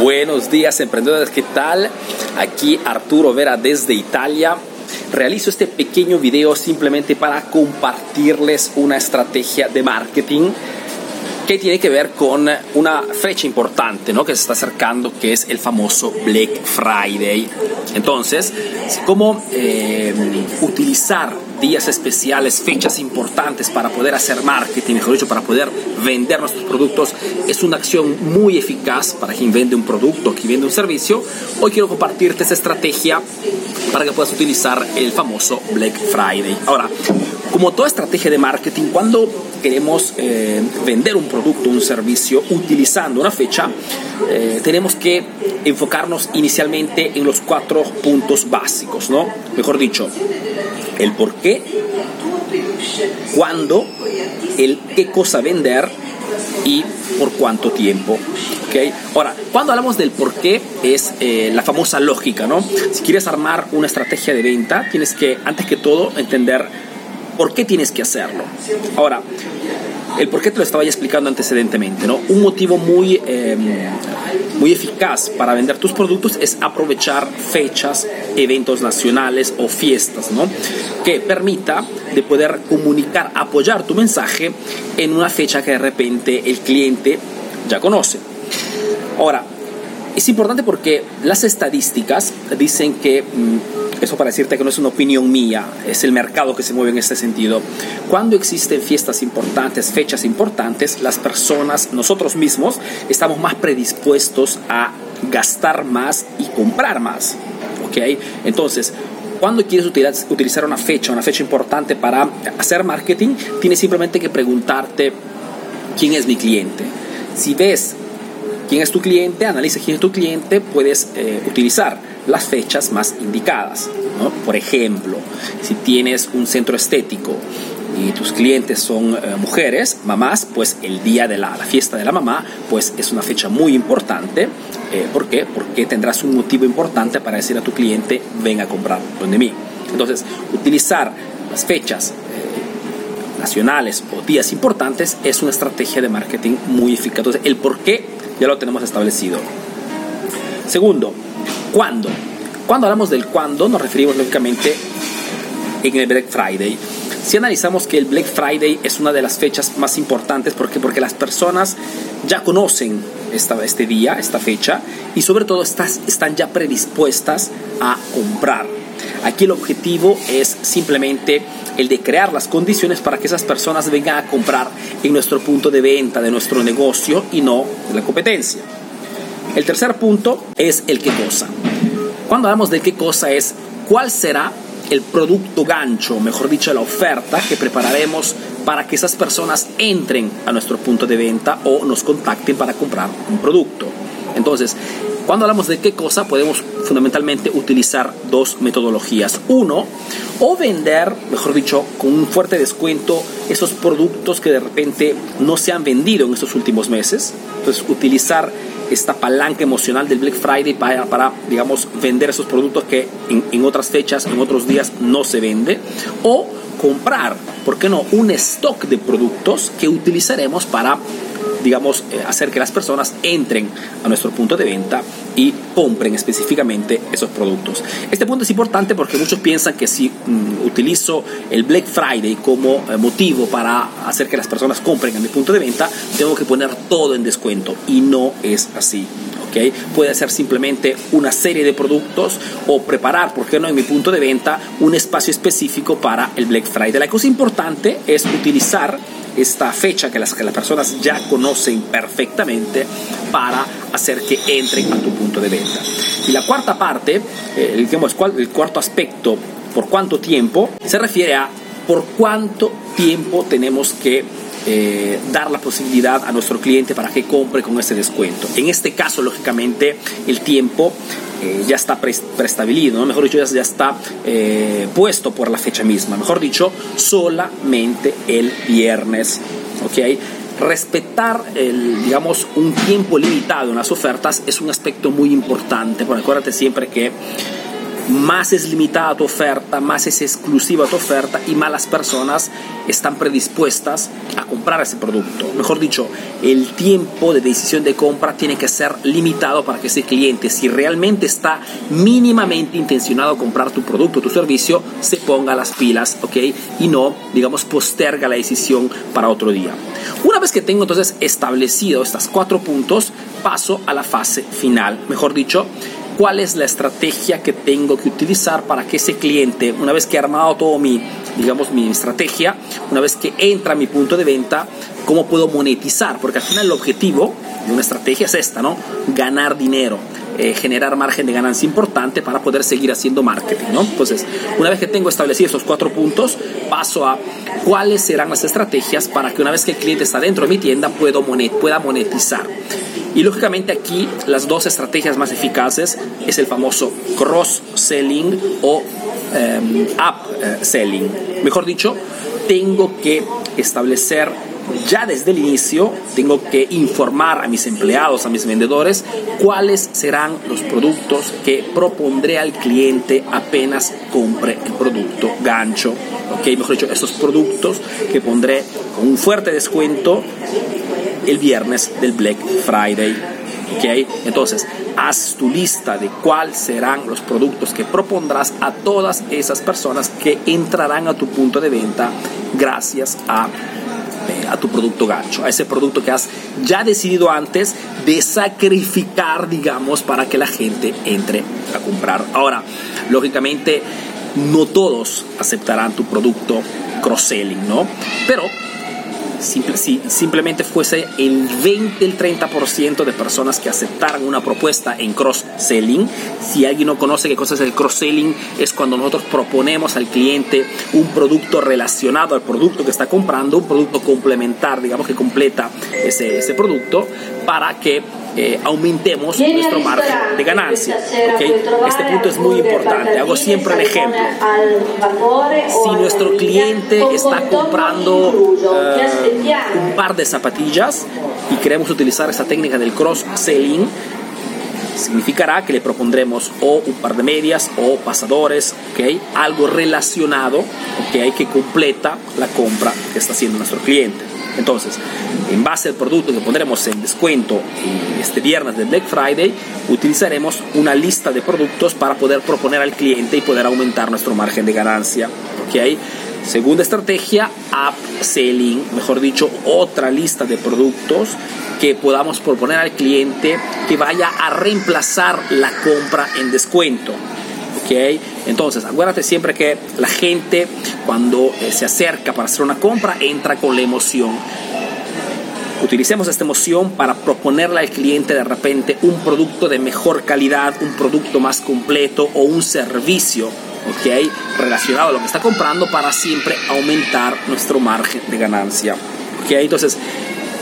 Buenos días emprendedores, ¿qué tal? Aquí Arturo Vera desde Italia. Realizo este pequeño video simplemente para compartirles una estrategia de marketing que tiene que ver con una fecha importante ¿no? que se está acercando, que es el famoso Black Friday. Entonces, cómo eh, utilizar días especiales, fechas importantes para poder hacer marketing, mejor dicho, para poder vender nuestros productos, es una acción muy eficaz para quien vende un producto, quien vende un servicio. Hoy quiero compartirte esta estrategia para que puedas utilizar el famoso Black Friday. Ahora, como toda estrategia de marketing, cuando queremos eh, vender un producto, un servicio utilizando una fecha, eh, tenemos que enfocarnos inicialmente en los cuatro puntos básicos, ¿no? Mejor dicho, el por qué, cuándo, el qué cosa vender y por cuánto tiempo. ¿okay? Ahora, cuando hablamos del por qué es eh, la famosa lógica, ¿no? Si quieres armar una estrategia de venta, tienes que, antes que todo, entender por qué tienes que hacerlo. Ahora, el por qué te lo estaba ya explicando antecedentemente, ¿no? Un motivo muy, em, muy eficaz para vender tus productos es aprovechar fechas, eventos nacionales o fiestas, ¿no? Que permita de poder comunicar, apoyar tu mensaje en una fecha que de repente el cliente ya conoce. Ahora, es importante porque las estadísticas dicen que mm, eso para decirte que no es una opinión mía, es el mercado que se mueve en este sentido. Cuando existen fiestas importantes, fechas importantes, las personas, nosotros mismos, estamos más predispuestos a gastar más y comprar más. ¿Ok? Entonces, cuando quieres utilizar una fecha, una fecha importante para hacer marketing, tienes simplemente que preguntarte quién es mi cliente. Si ves quién es tu cliente, analiza quién es tu cliente, puedes eh, utilizar las fechas más indicadas. Por ejemplo, si tienes un centro estético y tus clientes son eh, mujeres, mamás, pues el día de la, fiesta de la mamá, pues es una fecha muy importante. Eh, ¿Por qué? Porque tendrás un motivo importante para decir a tu cliente, ven a comprar donde mí. Entonces, utilizar las fechas eh, nacionales o días importantes es una estrategia de marketing muy eficaz. Entonces, el por qué ya lo tenemos establecido. Segundo, ¿Cuándo? Cuando hablamos del cuándo nos referimos lógicamente en el Black Friday. Si analizamos que el Black Friday es una de las fechas más importantes, ¿por qué? Porque las personas ya conocen esta, este día, esta fecha, y sobre todo estás, están ya predispuestas a comprar. Aquí el objetivo es simplemente el de crear las condiciones para que esas personas vengan a comprar en nuestro punto de venta de nuestro negocio y no de la competencia. El tercer punto es el qué cosa. Cuando hablamos de qué cosa es cuál será el producto gancho, mejor dicho, la oferta que prepararemos para que esas personas entren a nuestro punto de venta o nos contacten para comprar un producto. Entonces, cuando hablamos de qué cosa, podemos fundamentalmente utilizar dos metodologías. Uno, o vender, mejor dicho, con un fuerte descuento esos productos que de repente no se han vendido en estos últimos meses. Entonces, utilizar esta palanca emocional del Black Friday para, digamos, vender esos productos que en, en, otras fechas, en otros días no se vende, o comprar, ¿por qué no?, un stock de productos que utilizaremos para digamos, eh, hacer que las personas entren a nuestro punto de venta y compren específicamente esos productos. Este punto es importante porque muchos piensan que si mm, utilizo el Black Friday como eh, motivo para hacer que las personas compren en mi punto de venta, tengo que poner todo en descuento y no es así. ¿Okay? Puede ser simplemente una serie de productos o preparar, ¿por qué no en mi punto de venta, un espacio específico para el Black Friday? La cosa importante es utilizar esta fecha que las, que las personas ya conocen perfectamente para hacer que entren a tu punto de venta. Y la cuarta parte, eh, digamos, el cuarto aspecto, por cuánto tiempo, se refiere a por cuánto tiempo tenemos que eh, dar la posibilidad a nuestro cliente para que compre con ese descuento. En este caso, lógicamente, el tiempo eh, ya está preestablecido, mejor dicho, ya, está eh, puesto por la fecha misma. Mejor dicho, solamente el viernes. ¿ok? respetar el, digamos, un tiempo limitado en las ofertas es un aspecto muy importante, acuérdate siempre que más es limitada tu oferta, más es exclusiva tu oferta y más las personas están predispuestas a comprar ese producto. Mejor dicho, el tiempo de decisión de compra tiene que ser limitado para que ese cliente, si realmente está mínimamente intencionado a comprar tu producto, tu servicio, se ponga las pilas, ¿ok? Y no, digamos, posterga la decisión para otro día. Una vez que tengo entonces establecido estos cuatro puntos, paso a la fase final. Mejor dicho, cuál es la estrategia que tengo que utilizar para que ese cliente, una vez que he armado todo mi, digamos, mi estrategia, una vez que entra a mi punto de venta, cómo puedo monetizar, porque al final el objetivo de una estrategia es esta, ¿no? Ganar dinero. Eh, generar margen de ganancia importante para poder seguir haciendo marketing, ¿no? Entonces, una vez que tengo establecidos estos cuatro puntos, paso a cuáles serán las estrategias para que una vez que el cliente está dentro de mi tienda pueda monetizar. Y lógicamente aquí las dos estrategias más eficaces es el famoso cross-selling o um, up-selling. Mejor dicho, tengo que establecer ya desde el inicio, tengo que informar a mis empleados, a mis vendedores, cuáles serán los productos que propondré al cliente apenas compre el producto gancho. Ok, mejor dicho, estos productos que pondré con un fuerte descuento el viernes del Black Friday. Entonces, haz tu lista de cuáles serán los productos que propondrás a todas esas personas que entrarán a tu punto de venta gracias a, a tu producto gancho, a ese producto que has ya decidido antes de sacrificar, digamos, para que la gente entre a comprar. Ahora, lógicamente, no todos aceptarán tu producto cross-selling, ¿no? Pero si simplemente fuese el 20, el 30% de personas que aceptaran una propuesta en cross-selling. Si alguien no conoce qué cosa es el cross-selling, es cuando nosotros proponemos al cliente un producto relacionado al producto que está comprando, un producto complementar, digamos que completa ese, ese producto, para que eh, aumentemos nuestro margen de ganancia. Este punto es muy importante. Hago siempre el ejemplo. Si nuestro cliente está comprando eh, un par de zapatillas y queremos utilizar esta técnica del cross-selling, significará que le propondremos o un par de medias o pasadores, ¿okay? algo relacionado ¿okay? que completa la compra que está haciendo nuestro cliente. Entonces, en base al producto que pondremos en descuento este viernes de Black Friday, utilizaremos una lista de productos para poder proponer al cliente y poder aumentar nuestro margen de ganancia. ¿okay? Segunda estrategia, upselling, mejor dicho, otra lista de productos que podamos proponer al cliente que vaya a reemplazar la compra en descuento. ¿Okay? Entonces, acuérdate siempre que la gente cuando eh, se acerca para hacer una compra entra con la emoción. Utilicemos esta emoción para proponerle al cliente de repente un producto de mejor calidad, un producto más completo o un servicio ¿okay? relacionado a lo que está comprando para siempre aumentar nuestro margen de ganancia. ¿okay? Entonces,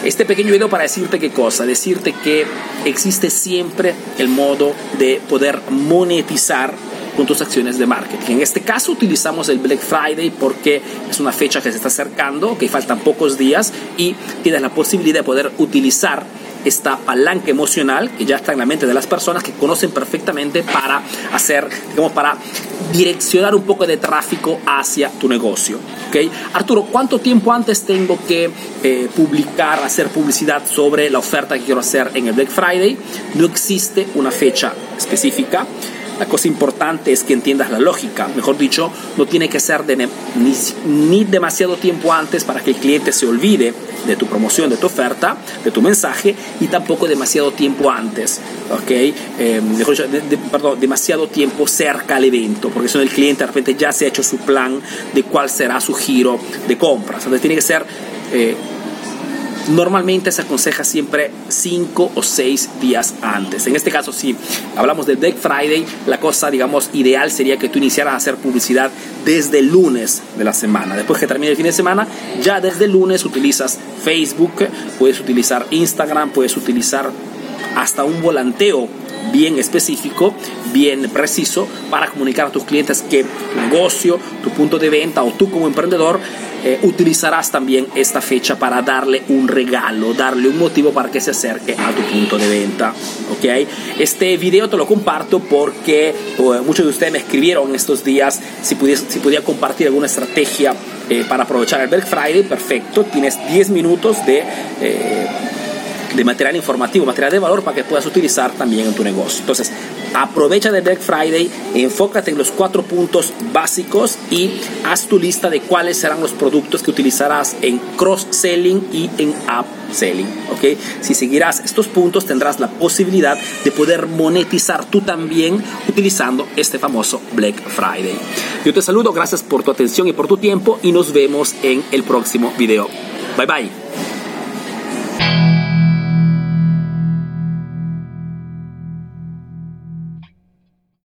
este pequeño video para decirte qué cosa, decirte que existe siempre el modo de poder monetizar con tus acciones de marketing. En este caso utilizamos el Black Friday porque es una fecha que se está acercando, que faltan pocos días y tienes la posibilidad de poder utilizar esta palanca emocional que ya está en la mente de las personas que conocen perfectamente para hacer, digamos, para direccionar un poco de tráfico hacia tu negocio. ¿okay? Arturo, ¿cuánto tiempo antes tengo que eh, publicar, hacer publicidad sobre la oferta que quiero hacer en el Black Friday? No existe una fecha específica. La cosa importante es que entiendas la lógica. Mejor dicho, no tiene que ser de ni, demasiado tiempo antes para que el cliente se olvide de tu promoción, de tu oferta, de tu mensaje y tampoco demasiado tiempo antes. ¿ok? Eh, mejor dicho, perdón, demasiado tiempo cerca al evento, porque si no el cliente de repente ya se ha hecho su plan de cuál será su giro de compras. Entonces tiene que ser... Eh, Normalmente se aconseja siempre 5 o 6 días antes. En este caso, si hablamos del Black Friday, la cosa, digamos, ideal sería que tú iniciaras a hacer publicidad desde el lunes de la semana. Después que termine el fin de semana, ya desde el lunes utilizas Facebook, puedes utilizar Instagram, puedes utilizar hasta un volanteo bien específico, bien preciso para comunicar a tus clientes que tu negocio, tu punto de venta o tú como emprendedor eh, utilizarás también esta fecha para darle un regalo, darle un motivo para que se acerque a tu punto de venta. ¿ok? Este video te lo comparto porque eh, muchos de ustedes me escribieron estos días si, pudiese, si podía compartir alguna estrategia eh, para aprovechar el Black Friday. Perfecto, tienes 10 minutos de de material informativo, material de valor para que puedas utilizar también en tu negocio. Entonces, aprovecha del Black Friday, enfócate en los cuatro puntos básicos y haz tu lista de cuáles serán los productos que utilizarás en cross-selling y en up-selling. ¿ok? Si seguirás estos puntos, tendrás la posibilidad de poder monetizar tú también utilizando este famoso Black Friday. Yo te saludo, gracias por tu atención y por tu tiempo y nos vemos en el próximo video. Bye bye.